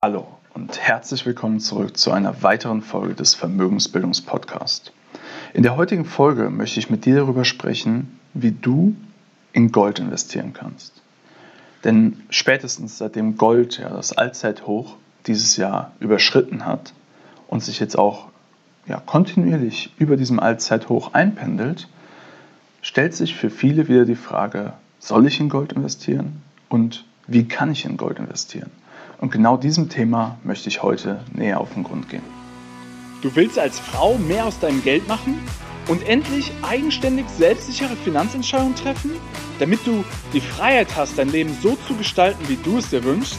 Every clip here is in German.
Hallo und herzlich willkommen zurück zu einer weiteren Folge des Vermögensbildungspodcasts. In der heutigen Folge möchte ich mit dir darüber sprechen, wie du in Gold investieren kannst. Denn spätestens seitdem Gold ja das Allzeithoch dieses Jahr überschritten hat und sich jetzt auch ja, kontinuierlich über diesem Allzeithoch einpendelt, stellt sich für viele wieder die Frage, soll ich in Gold investieren und wie kann ich in Gold investieren? Und genau diesem Thema möchte ich heute näher auf den Grund gehen. Du willst als Frau mehr aus deinem Geld machen und endlich eigenständig selbstsichere Finanzentscheidungen treffen, damit du die Freiheit hast, dein Leben so zu gestalten, wie du es dir wünschst?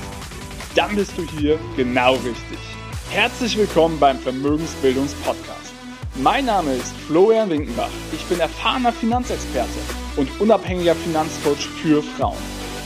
Dann bist du hier genau richtig. Herzlich willkommen beim Vermögensbildungspodcast. Mein Name ist Florian Winkenbach. Ich bin erfahrener Finanzexperte und unabhängiger Finanzcoach für Frauen.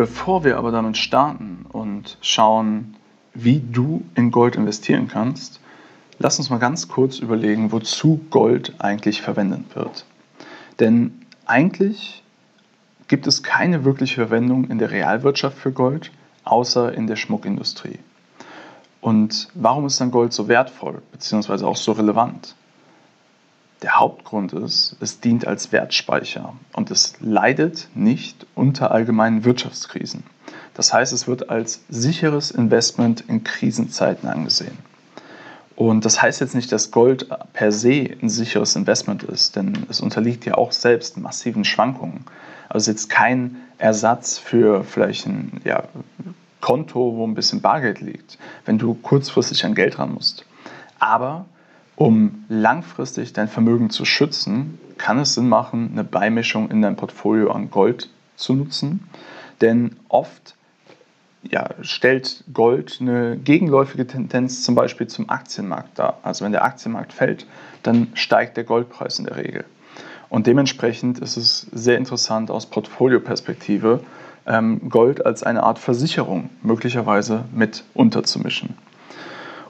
Bevor wir aber damit starten und schauen, wie du in Gold investieren kannst, lass uns mal ganz kurz überlegen, wozu Gold eigentlich verwendet wird. Denn eigentlich gibt es keine wirkliche Verwendung in der Realwirtschaft für Gold, außer in der Schmuckindustrie. Und warum ist dann Gold so wertvoll, beziehungsweise auch so relevant? Der Hauptgrund ist, es dient als Wertspeicher und es leidet nicht unter allgemeinen Wirtschaftskrisen. Das heißt, es wird als sicheres Investment in Krisenzeiten angesehen. Und das heißt jetzt nicht, dass Gold per se ein sicheres Investment ist, denn es unterliegt ja auch selbst massiven Schwankungen. Also es ist jetzt kein Ersatz für vielleicht ein ja, Konto, wo ein bisschen Bargeld liegt, wenn du kurzfristig an Geld ran musst. Aber um langfristig dein Vermögen zu schützen, kann es Sinn machen, eine Beimischung in dein Portfolio an Gold zu nutzen. Denn oft ja, stellt Gold eine gegenläufige Tendenz zum Beispiel zum Aktienmarkt dar. Also wenn der Aktienmarkt fällt, dann steigt der Goldpreis in der Regel. Und dementsprechend ist es sehr interessant aus Portfolioperspektive, ähm, Gold als eine Art Versicherung möglicherweise mit unterzumischen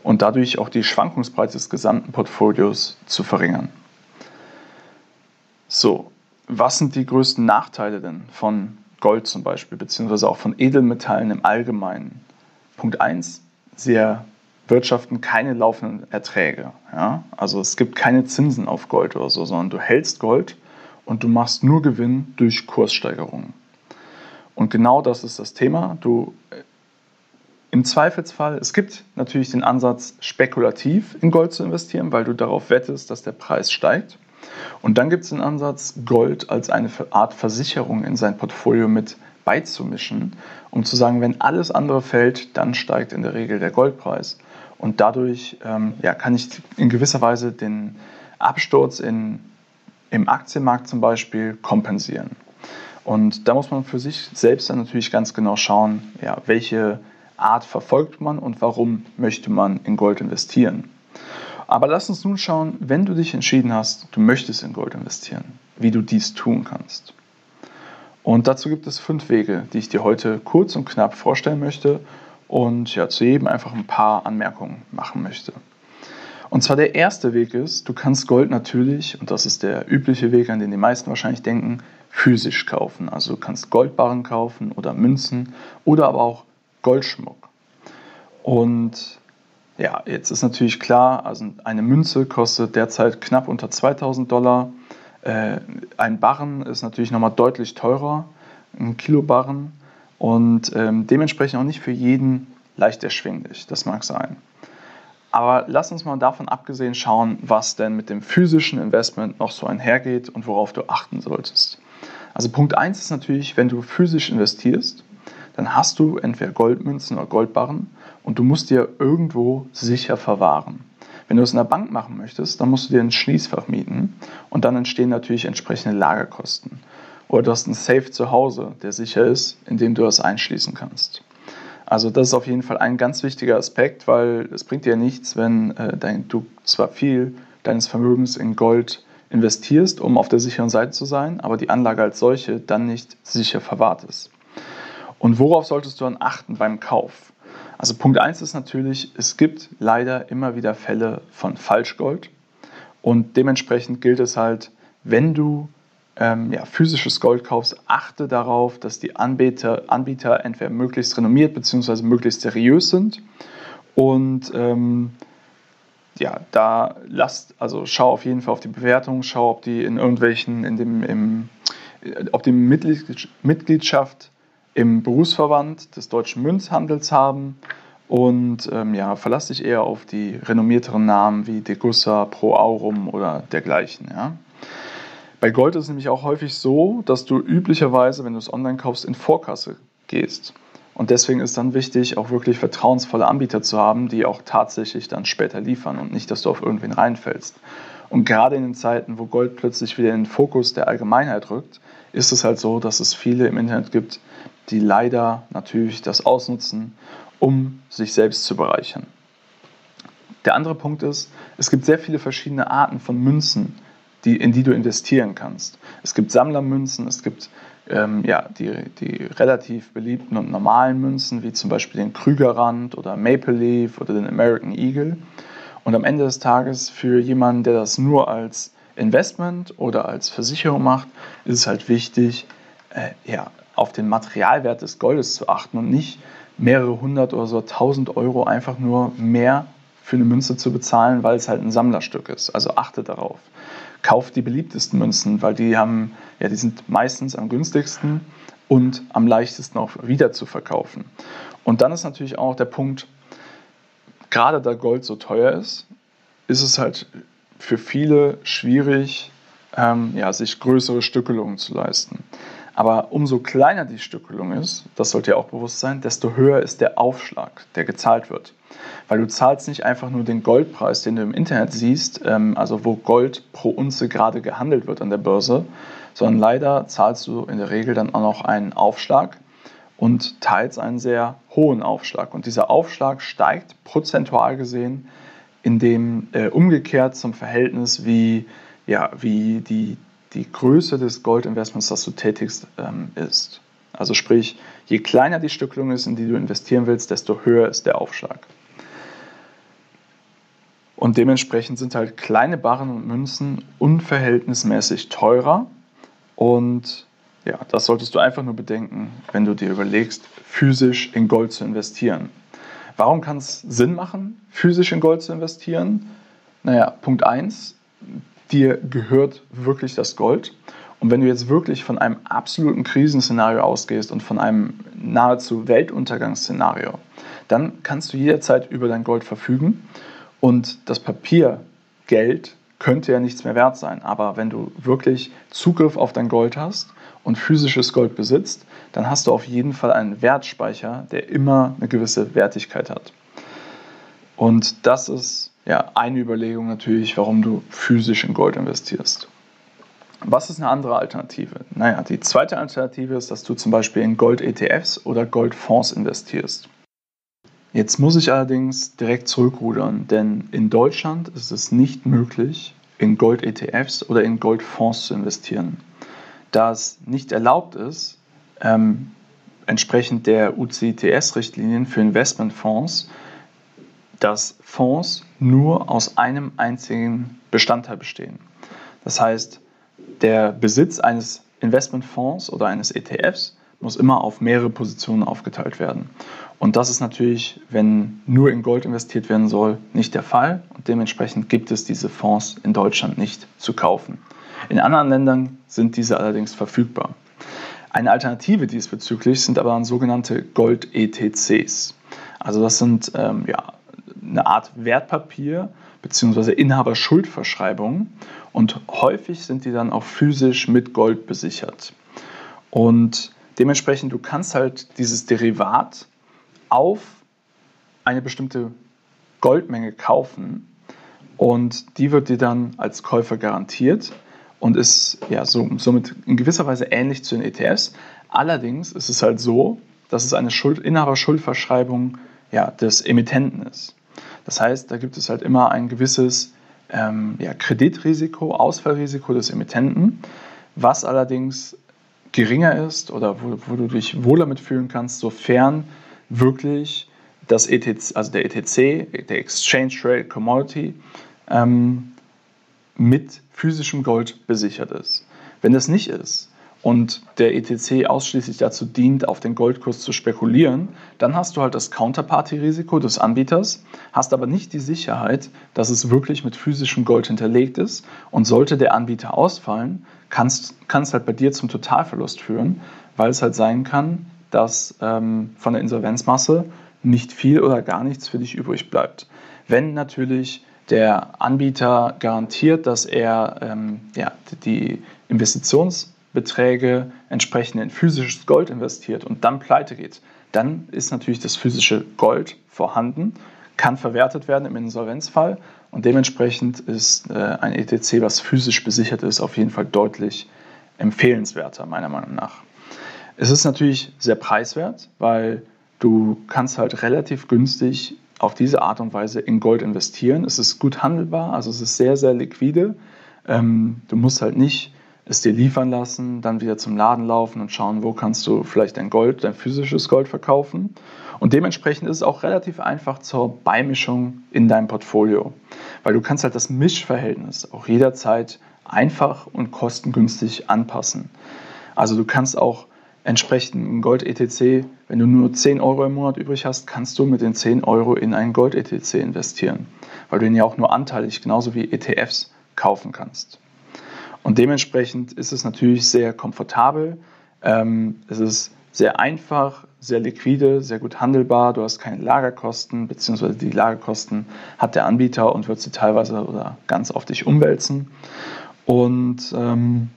und dadurch auch die Schwankungsbreite des gesamten Portfolios zu verringern. So, was sind die größten Nachteile denn von Gold zum Beispiel, beziehungsweise auch von Edelmetallen im Allgemeinen? Punkt 1, sie wirtschaften keine laufenden Erträge. Ja? Also es gibt keine Zinsen auf Gold oder so, sondern du hältst Gold und du machst nur Gewinn durch Kurssteigerungen. Und genau das ist das Thema. Du im Zweifelsfall, es gibt natürlich den Ansatz, spekulativ in Gold zu investieren, weil du darauf wettest, dass der Preis steigt. Und dann gibt es den Ansatz, Gold als eine Art Versicherung in sein Portfolio mit beizumischen, um zu sagen, wenn alles andere fällt, dann steigt in der Regel der Goldpreis. Und dadurch ähm, ja, kann ich in gewisser Weise den Absturz in, im Aktienmarkt zum Beispiel kompensieren. Und da muss man für sich selbst dann natürlich ganz genau schauen, ja, welche Art verfolgt man und warum möchte man in Gold investieren. Aber lass uns nun schauen, wenn du dich entschieden hast, du möchtest in Gold investieren, wie du dies tun kannst. Und dazu gibt es fünf Wege, die ich dir heute kurz und knapp vorstellen möchte und ja, zu jedem einfach ein paar Anmerkungen machen möchte. Und zwar der erste Weg ist, du kannst Gold natürlich, und das ist der übliche Weg, an den die meisten wahrscheinlich denken, physisch kaufen. Also du kannst Goldbarren kaufen oder Münzen oder aber auch Goldschmuck. Und ja, jetzt ist natürlich klar, also eine Münze kostet derzeit knapp unter 2000 Dollar. Äh, ein Barren ist natürlich nochmal deutlich teurer, ein Kilo Barren. Und ähm, dementsprechend auch nicht für jeden leicht erschwinglich. Das mag sein. Aber lass uns mal davon abgesehen schauen, was denn mit dem physischen Investment noch so einhergeht und worauf du achten solltest. Also Punkt 1 ist natürlich, wenn du physisch investierst, dann hast du entweder Goldmünzen oder Goldbarren und du musst dir irgendwo sicher verwahren. Wenn du es in der Bank machen möchtest, dann musst du dir ein Schließfach mieten und dann entstehen natürlich entsprechende Lagerkosten. Oder du hast einen Safe zu Hause, der sicher ist, in dem du das einschließen kannst. Also das ist auf jeden Fall ein ganz wichtiger Aspekt, weil es bringt dir nichts, wenn äh, dein, du zwar viel deines Vermögens in Gold investierst, um auf der sicheren Seite zu sein, aber die Anlage als solche dann nicht sicher verwahrt ist. Und worauf solltest du dann achten beim Kauf? Also Punkt 1 ist natürlich, es gibt leider immer wieder Fälle von Falschgold und dementsprechend gilt es halt, wenn du ähm, ja, physisches Gold kaufst, achte darauf, dass die Anbieter, Anbieter entweder möglichst renommiert bzw. möglichst seriös sind und ähm, ja, da lasst, also schau auf jeden Fall auf die Bewertung, schau, ob die in irgendwelchen, in dem, im, ob die Mitgliedschaft im Berufsverband des deutschen Münzhandels haben und ähm, ja, verlass dich eher auf die renommierteren Namen wie Degussa, Pro Aurum oder dergleichen. Ja. Bei Gold ist es nämlich auch häufig so, dass du üblicherweise, wenn du es online kaufst, in Vorkasse gehst. Und deswegen ist dann wichtig, auch wirklich vertrauensvolle Anbieter zu haben, die auch tatsächlich dann später liefern und nicht, dass du auf irgendwen reinfällst. Und gerade in den Zeiten, wo Gold plötzlich wieder in den Fokus der Allgemeinheit rückt, ist es halt so, dass es viele im Internet gibt, die leider natürlich das ausnutzen, um sich selbst zu bereichern. Der andere Punkt ist, es gibt sehr viele verschiedene Arten von Münzen, die, in die du investieren kannst. Es gibt Sammlermünzen, es gibt ähm, ja, die, die relativ beliebten und normalen Münzen, wie zum Beispiel den Krügerrand oder Maple Leaf oder den American Eagle. Und am Ende des Tages für jemanden, der das nur als Investment oder als Versicherung macht, ist es halt wichtig, äh, ja, auf den Materialwert des Goldes zu achten und nicht mehrere hundert oder so tausend Euro einfach nur mehr für eine Münze zu bezahlen, weil es halt ein Sammlerstück ist. Also achte darauf kauft die beliebtesten Münzen, weil die haben, ja, die sind meistens am günstigsten und am leichtesten auch wieder zu verkaufen. Und dann ist natürlich auch der Punkt, gerade da Gold so teuer ist, ist es halt für viele schwierig, ähm, ja, sich größere Stückelungen zu leisten. Aber umso kleiner die Stückelung ist, das sollte ja auch bewusst sein, desto höher ist der Aufschlag, der gezahlt wird. Weil du zahlst nicht einfach nur den Goldpreis, den du im Internet siehst, ähm, also wo Gold pro Unze gerade gehandelt wird an der Börse, sondern leider zahlst du in der Regel dann auch noch einen Aufschlag und teils einen sehr hohen Aufschlag. Und dieser Aufschlag steigt prozentual gesehen in dem äh, umgekehrt zum Verhältnis, wie, ja, wie die die Größe des Goldinvestments, das du tätigst, ähm, ist. Also sprich, je kleiner die Stückelung ist, in die du investieren willst, desto höher ist der Aufschlag. Und dementsprechend sind halt kleine Barren und Münzen unverhältnismäßig teurer. Und ja, das solltest du einfach nur bedenken, wenn du dir überlegst, physisch in Gold zu investieren. Warum kann es Sinn machen, physisch in Gold zu investieren? Naja, Punkt 1, dir gehört wirklich das Gold. Und wenn du jetzt wirklich von einem absoluten Krisenszenario ausgehst und von einem nahezu Weltuntergangsszenario, dann kannst du jederzeit über dein Gold verfügen und das Papiergeld könnte ja nichts mehr wert sein. Aber wenn du wirklich Zugriff auf dein Gold hast und physisches Gold besitzt, dann hast du auf jeden Fall einen Wertspeicher, der immer eine gewisse Wertigkeit hat. Und das ist ja, eine Überlegung natürlich, warum du physisch in Gold investierst. Was ist eine andere Alternative? Naja, die zweite Alternative ist, dass du zum Beispiel in Gold-ETFs oder Goldfonds investierst. Jetzt muss ich allerdings direkt zurückrudern, denn in Deutschland ist es nicht möglich, in Gold-ETFs oder in Goldfonds zu investieren. Da es nicht erlaubt ist, ähm, entsprechend der UCITS-Richtlinien für Investmentfonds dass Fonds nur aus einem einzigen Bestandteil bestehen. Das heißt, der Besitz eines Investmentfonds oder eines ETFs muss immer auf mehrere Positionen aufgeteilt werden. Und das ist natürlich, wenn nur in Gold investiert werden soll, nicht der Fall. Und dementsprechend gibt es diese Fonds in Deutschland nicht zu kaufen. In anderen Ländern sind diese allerdings verfügbar. Eine Alternative diesbezüglich sind aber sogenannte Gold-ETCs. Also das sind ähm, ja, eine Art Wertpapier bzw. Inhaberschuldverschreibung und häufig sind die dann auch physisch mit Gold besichert. Und dementsprechend, du kannst halt dieses Derivat auf eine bestimmte Goldmenge kaufen und die wird dir dann als Käufer garantiert und ist ja so, somit in gewisser Weise ähnlich zu den ETFs. Allerdings ist es halt so, dass es eine Schuld, Inhaberschuldverschreibung ja, des Emittenten ist. Das heißt, da gibt es halt immer ein gewisses ähm, ja, Kreditrisiko, Ausfallrisiko des Emittenten, was allerdings geringer ist oder wo, wo du dich wohler mitfühlen kannst, sofern wirklich das ETC, also der ETC, der Exchange Rate Commodity, ähm, mit physischem Gold besichert ist. Wenn das nicht ist und der ETC ausschließlich dazu dient, auf den Goldkurs zu spekulieren, dann hast du halt das Counterparty-Risiko des Anbieters, hast aber nicht die Sicherheit, dass es wirklich mit physischem Gold hinterlegt ist. Und sollte der Anbieter ausfallen, kann es halt bei dir zum Totalverlust führen, weil es halt sein kann, dass ähm, von der Insolvenzmasse nicht viel oder gar nichts für dich übrig bleibt. Wenn natürlich der Anbieter garantiert, dass er ähm, ja, die Investitionsbeträge entsprechend in physisches Gold investiert und dann pleite geht, dann ist natürlich das physische Gold vorhanden, kann verwertet werden im Insolvenzfall und dementsprechend ist äh, ein ETC, was physisch besichert ist, auf jeden Fall deutlich empfehlenswerter, meiner Meinung nach. Es ist natürlich sehr preiswert, weil du kannst halt relativ günstig auf diese Art und Weise in Gold investieren. Es ist gut handelbar, also es ist sehr, sehr liquide. Ähm, du musst halt nicht es dir liefern lassen, dann wieder zum Laden laufen und schauen, wo kannst du vielleicht dein Gold, dein physisches Gold verkaufen. Und dementsprechend ist es auch relativ einfach zur Beimischung in deinem Portfolio, weil du kannst halt das Mischverhältnis auch jederzeit einfach und kostengünstig anpassen. Also du kannst auch entsprechend ein Gold-ETC, wenn du nur 10 Euro im Monat übrig hast, kannst du mit den 10 Euro in ein Gold-ETC investieren, weil du ihn ja auch nur anteilig, genauso wie ETFs, kaufen kannst. Und dementsprechend ist es natürlich sehr komfortabel, ähm, es ist sehr einfach, sehr liquide, sehr gut handelbar, du hast keine Lagerkosten, beziehungsweise die Lagerkosten hat der Anbieter und wird sie teilweise oder ganz auf dich umwälzen. Und ähm,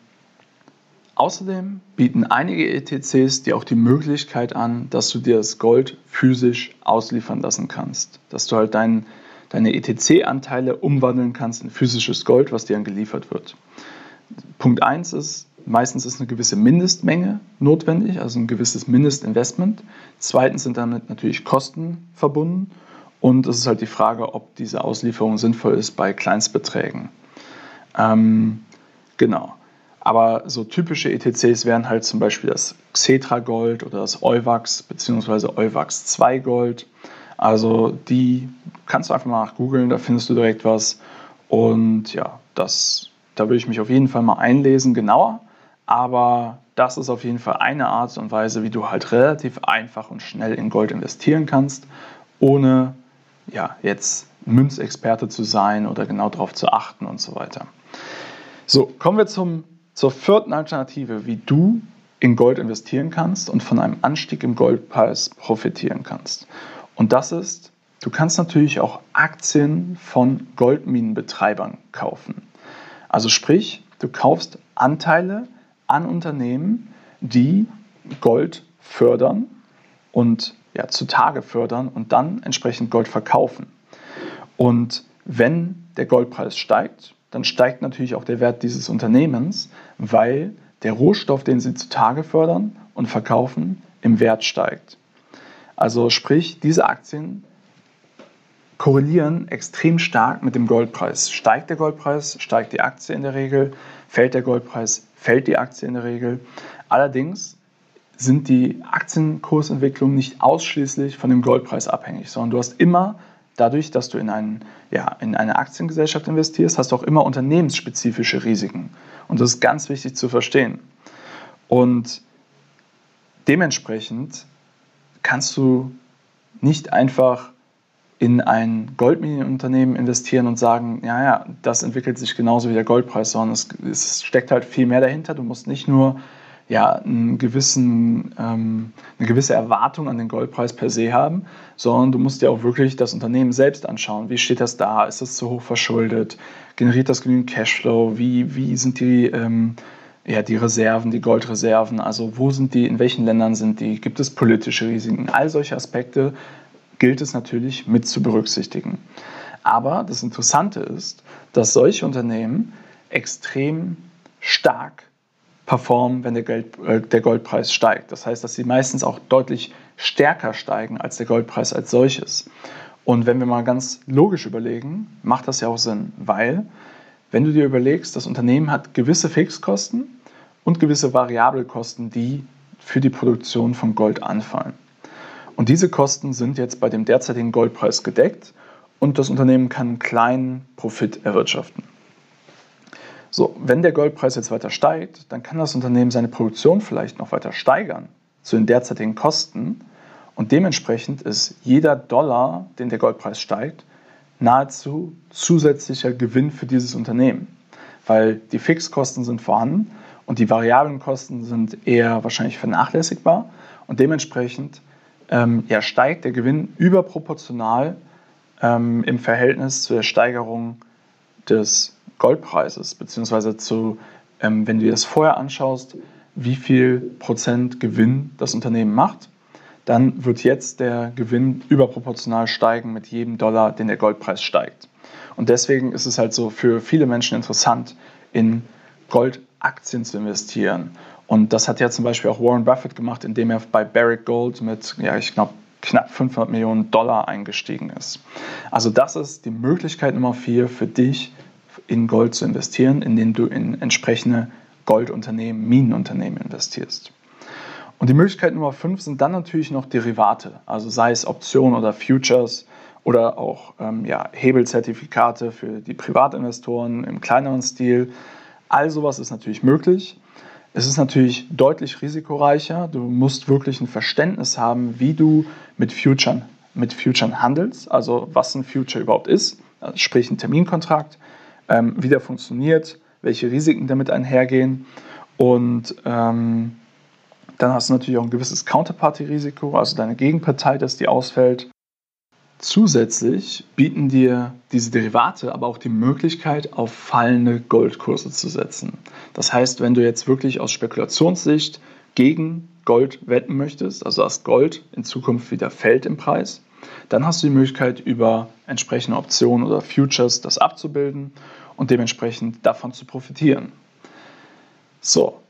Außerdem bieten einige ETCs dir auch die Möglichkeit an, dass du dir das Gold physisch ausliefern lassen kannst. Dass du halt dein, deine ETC-Anteile umwandeln kannst in physisches Gold, was dir dann geliefert wird. Punkt 1 ist, meistens ist eine gewisse Mindestmenge notwendig, also ein gewisses Mindestinvestment. Zweitens sind damit natürlich Kosten verbunden. Und es ist halt die Frage, ob diese Auslieferung sinnvoll ist bei Kleinstbeträgen. Ähm, genau. Aber so typische ETCs wären halt zum Beispiel das Xetra Gold oder das Euwax bzw. Euwax 2 Gold. Also die kannst du einfach mal nach googeln, da findest du direkt was. Und ja, das, da würde ich mich auf jeden Fall mal einlesen, genauer. Aber das ist auf jeden Fall eine Art und Weise, wie du halt relativ einfach und schnell in Gold investieren kannst, ohne ja, jetzt Münzexperte zu sein oder genau darauf zu achten und so weiter. So, kommen wir zum zur vierten Alternative, wie du in Gold investieren kannst und von einem Anstieg im Goldpreis profitieren kannst. Und das ist, du kannst natürlich auch Aktien von Goldminenbetreibern kaufen. Also sprich, du kaufst Anteile an Unternehmen, die Gold fördern und ja, zutage fördern und dann entsprechend Gold verkaufen. Und wenn der Goldpreis steigt, dann steigt natürlich auch der Wert dieses Unternehmens, weil der Rohstoff, den sie zutage fördern und verkaufen, im Wert steigt. Also sprich, diese Aktien korrelieren extrem stark mit dem Goldpreis. Steigt der Goldpreis, steigt die Aktie in der Regel, fällt der Goldpreis, fällt die Aktie in der Regel. Allerdings sind die Aktienkursentwicklungen nicht ausschließlich von dem Goldpreis abhängig, sondern du hast immer dadurch, dass du in, einen, ja, in eine Aktiengesellschaft investierst, hast du auch immer unternehmensspezifische Risiken. Und das ist ganz wichtig zu verstehen. Und dementsprechend kannst du nicht einfach in ein Goldminenunternehmen investieren und sagen, ja, ja, das entwickelt sich genauso wie der Goldpreis, sondern es, es steckt halt viel mehr dahinter. Du musst nicht nur ja, einen gewissen, ähm, eine gewisse Erwartung an den Goldpreis per se haben, sondern du musst dir auch wirklich das Unternehmen selbst anschauen. Wie steht das da? Ist es zu hoch verschuldet? Generiert das genügend Cashflow? Wie, wie sind die, ähm, ja, die Reserven, die Goldreserven? Also wo sind die, in welchen Ländern sind die? Gibt es politische Risiken? All solche Aspekte gilt es natürlich mit zu berücksichtigen. Aber das Interessante ist, dass solche Unternehmen extrem stark performen, wenn der, Geld, äh, der Goldpreis steigt. Das heißt, dass sie meistens auch deutlich stärker steigen als der Goldpreis als solches. Und wenn wir mal ganz logisch überlegen, macht das ja auch Sinn, weil wenn du dir überlegst, das Unternehmen hat gewisse Fixkosten und gewisse Variabelkosten, die für die Produktion von Gold anfallen. Und diese Kosten sind jetzt bei dem derzeitigen Goldpreis gedeckt und das Unternehmen kann einen kleinen Profit erwirtschaften. So, wenn der Goldpreis jetzt weiter steigt, dann kann das Unternehmen seine Produktion vielleicht noch weiter steigern zu den derzeitigen Kosten. Und dementsprechend ist jeder Dollar, den der Goldpreis steigt, nahezu zusätzlicher Gewinn für dieses Unternehmen, weil die Fixkosten sind vorhanden und die variablen Kosten sind eher wahrscheinlich vernachlässigbar. Und dementsprechend ähm, ja, steigt der Gewinn überproportional ähm, im Verhältnis zu der Steigerung des Goldpreises, beziehungsweise zu, ähm, wenn du dir das vorher anschaust, wie viel Prozent Gewinn das Unternehmen macht, dann wird jetzt der Gewinn überproportional steigen mit jedem Dollar, den der Goldpreis steigt. Und deswegen ist es halt so für viele Menschen interessant, in Goldaktien zu investieren. Und das hat ja zum Beispiel auch Warren Buffett gemacht, indem er bei Barrick Gold mit, ja, ich glaube, knapp 500 Millionen Dollar eingestiegen ist. Also das ist die Möglichkeit Nummer vier für dich, in Gold zu investieren, indem du in entsprechende Goldunternehmen, Minenunternehmen investierst. Und die Möglichkeit Nummer fünf sind dann natürlich noch Derivate, also sei es Optionen oder Futures oder auch ähm, ja, Hebelzertifikate für die Privatinvestoren im kleineren Stil. All sowas ist natürlich möglich. Es ist natürlich deutlich risikoreicher. Du musst wirklich ein Verständnis haben, wie du mit Futuren, mit Futuren handelst, also was ein Future überhaupt ist, also sprich ein Terminkontrakt, ähm, wie der funktioniert, welche Risiken damit einhergehen. Und ähm, dann hast du natürlich auch ein gewisses Counterparty-Risiko, also deine Gegenpartei, dass die ausfällt. Zusätzlich bieten dir diese Derivate aber auch die Möglichkeit, auf fallende Goldkurse zu setzen. Das heißt, wenn du jetzt wirklich aus Spekulationssicht gegen Gold wetten möchtest, also dass Gold in Zukunft wieder fällt im Preis, dann hast du die Möglichkeit, über entsprechende Optionen oder Futures das abzubilden und dementsprechend davon zu profitieren. So,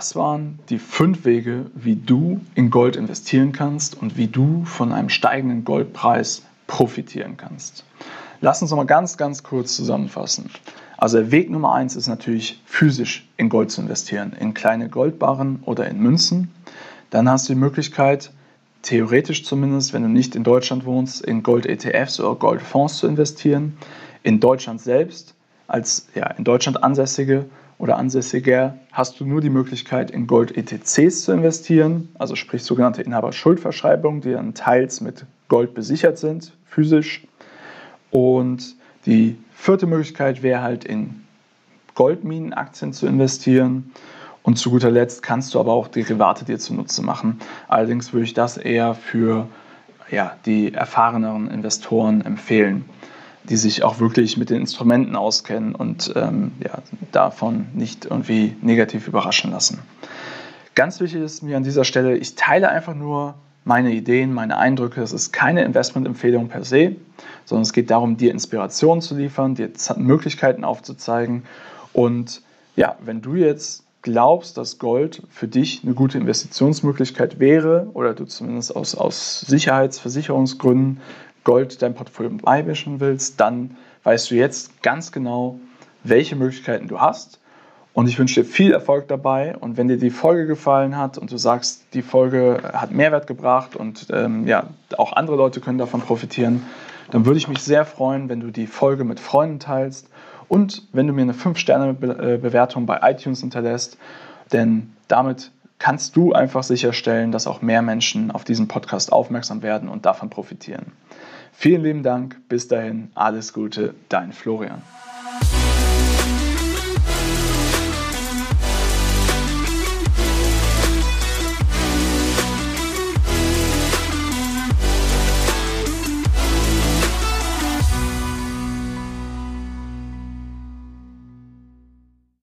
das waren die fünf Wege, wie du in Gold investieren kannst und wie du von einem steigenden Goldpreis profitieren kannst. Lass uns noch mal ganz, ganz kurz zusammenfassen. Also der Weg Nummer eins ist natürlich physisch in Gold zu investieren, in kleine Goldbarren oder in Münzen. Dann hast du die Möglichkeit, theoretisch zumindest, wenn du nicht in Deutschland wohnst, in Gold-ETFs oder Goldfonds zu investieren. In Deutschland selbst, als ja, in Deutschland ansässige oder Ansässiger hast du nur die Möglichkeit, in Gold-ETCs zu investieren, also sprich sogenannte Inhaberschuldverschreibungen, die dann teils mit Gold besichert sind, physisch. Und die vierte Möglichkeit wäre halt in Goldminenaktien zu investieren. Und zu guter Letzt kannst du aber auch Derivate dir zunutze machen. Allerdings würde ich das eher für ja, die erfahreneren Investoren empfehlen die sich auch wirklich mit den Instrumenten auskennen und ähm, ja, davon nicht irgendwie negativ überraschen lassen. Ganz wichtig ist mir an dieser Stelle, ich teile einfach nur meine Ideen, meine Eindrücke. Es ist keine Investmentempfehlung per se, sondern es geht darum, dir Inspirationen zu liefern, dir Möglichkeiten aufzuzeigen. Und ja, wenn du jetzt glaubst, dass Gold für dich eine gute Investitionsmöglichkeit wäre oder du zumindest aus, aus Sicherheitsversicherungsgründen Gold dein Portfolio beimischen willst, dann weißt du jetzt ganz genau, welche Möglichkeiten du hast. Und ich wünsche dir viel Erfolg dabei. Und wenn dir die Folge gefallen hat und du sagst, die Folge hat Mehrwert gebracht und ähm, ja, auch andere Leute können davon profitieren, dann würde ich mich sehr freuen, wenn du die Folge mit Freunden teilst und wenn du mir eine 5-Sterne-Bewertung bei iTunes hinterlässt. Denn damit kannst du einfach sicherstellen, dass auch mehr Menschen auf diesen Podcast aufmerksam werden und davon profitieren. Vielen lieben Dank, bis dahin, alles Gute, dein Florian.